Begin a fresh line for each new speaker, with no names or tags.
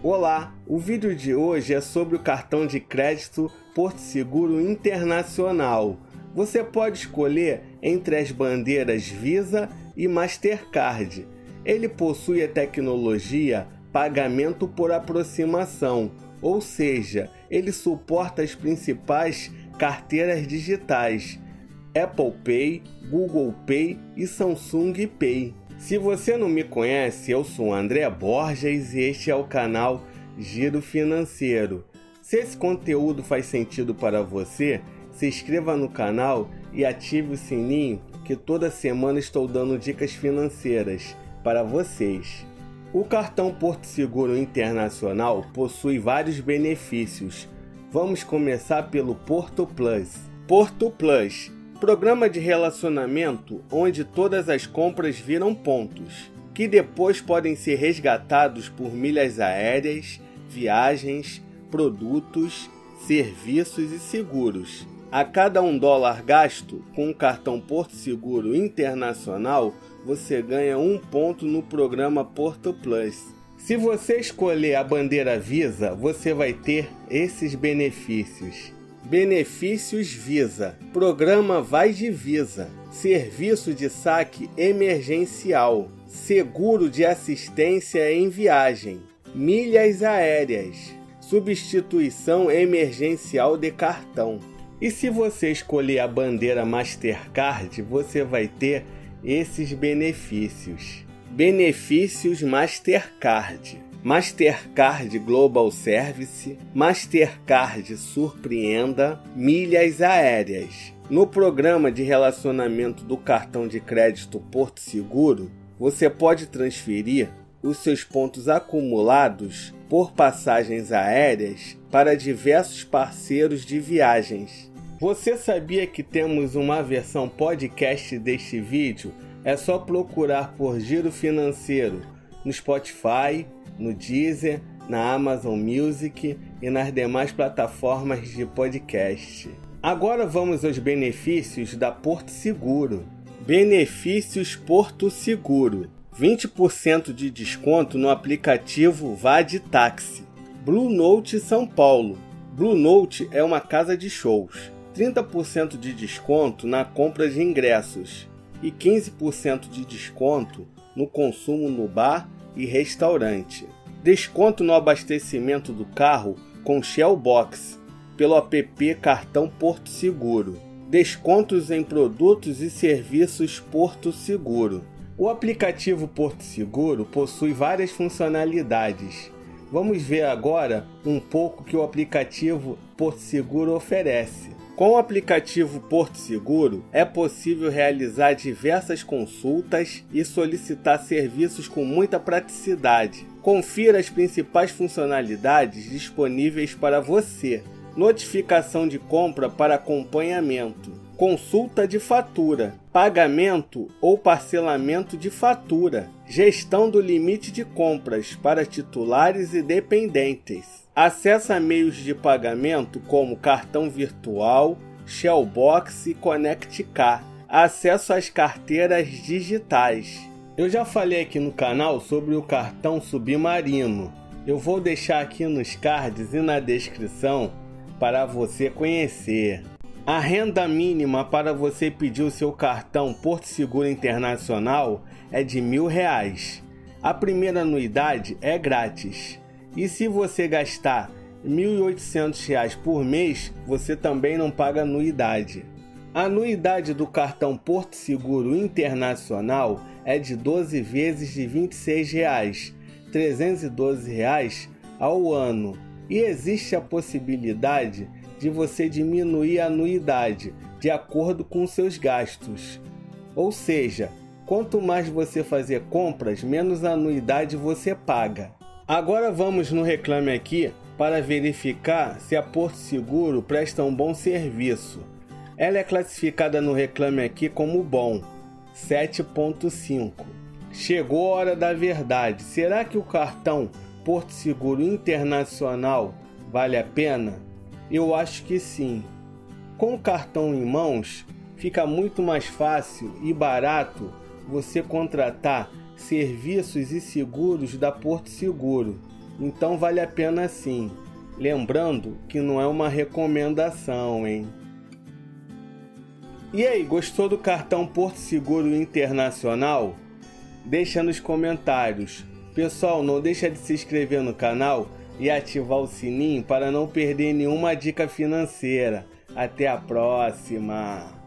Olá, o vídeo de hoje é sobre o cartão de crédito Porto Seguro Internacional. Você pode escolher entre as bandeiras Visa e Mastercard. Ele possui a tecnologia pagamento por aproximação, ou seja, ele suporta as principais carteiras digitais Apple Pay, Google Pay e Samsung Pay. Se você não me conhece, eu sou André Borges e este é o canal Giro Financeiro. Se esse conteúdo faz sentido para você, se inscreva no canal e ative o sininho que toda semana estou dando dicas financeiras para vocês. O cartão Porto Seguro Internacional possui vários benefícios. Vamos começar pelo Porto Plus. Porto Plus Programa de relacionamento onde todas as compras viram pontos, que depois podem ser resgatados por milhas aéreas, viagens, produtos, serviços e seguros. A cada um dólar gasto com o cartão Porto Seguro Internacional, você ganha um ponto no programa Porto Plus. Se você escolher a bandeira Visa, você vai ter esses benefícios. Benefícios Visa. Programa Vai de Visa. Serviço de saque emergencial. Seguro de assistência em viagem. Milhas aéreas. Substituição emergencial de cartão. E se você escolher a bandeira Mastercard, você vai ter esses benefícios. Benefícios Mastercard Mastercard Global Service, Mastercard Surpreenda, milhas aéreas. No programa de relacionamento do cartão de crédito Porto Seguro, você pode transferir os seus pontos acumulados por passagens aéreas para diversos parceiros de viagens. Você sabia que temos uma versão podcast deste vídeo? É só procurar por Giro Financeiro no Spotify no Deezer, na Amazon Music e nas demais plataformas de podcast. Agora vamos aos benefícios da Porto Seguro. Benefícios Porto Seguro: 20% de desconto no aplicativo Vade Táxi. Blue Note São Paulo. Blue Note é uma casa de shows. 30% de desconto na compra de ingressos e 15% de desconto no consumo no bar e restaurante. Desconto no abastecimento do carro com Shell Box pelo app Cartão Porto Seguro. Descontos em produtos e serviços Porto Seguro. O aplicativo Porto Seguro possui várias funcionalidades. Vamos ver agora um pouco que o aplicativo Porto Seguro oferece. Com o aplicativo Porto Seguro, é possível realizar diversas consultas e solicitar serviços com muita praticidade. Confira as principais funcionalidades disponíveis para você. Notificação de compra para acompanhamento. Consulta de fatura, pagamento ou parcelamento de fatura, gestão do limite de compras para titulares e dependentes Acesso a meios de pagamento como cartão virtual, Shellbox e ConnectCar. Acesso às carteiras digitais. Eu já falei aqui no canal sobre o cartão submarino. Eu vou deixar aqui nos cards e na descrição para você conhecer. A renda mínima para você pedir o seu cartão Porto Seguro Internacional é de mil reais. A primeira anuidade é grátis. E se você gastar R$ 1.800 por mês, você também não paga anuidade. A anuidade do cartão Porto Seguro Internacional é de 12 vezes de 26 reais, 312 reais ao ano. E existe a possibilidade de você diminuir a anuidade de acordo com seus gastos. Ou seja, quanto mais você fazer compras, menos anuidade você paga. Agora vamos no Reclame Aqui para verificar se a Porto Seguro presta um bom serviço. Ela é classificada no Reclame Aqui como bom, 7.5. Chegou a hora da verdade. Será que o cartão Porto Seguro Internacional vale a pena? Eu acho que sim. Com o cartão em mãos, fica muito mais fácil e barato você contratar serviços e seguros da Porto Seguro. Então vale a pena sim. Lembrando que não é uma recomendação, hein? E aí, gostou do cartão Porto Seguro Internacional? Deixa nos comentários. Pessoal, não deixa de se inscrever no canal e ativar o sininho para não perder nenhuma dica financeira. Até a próxima!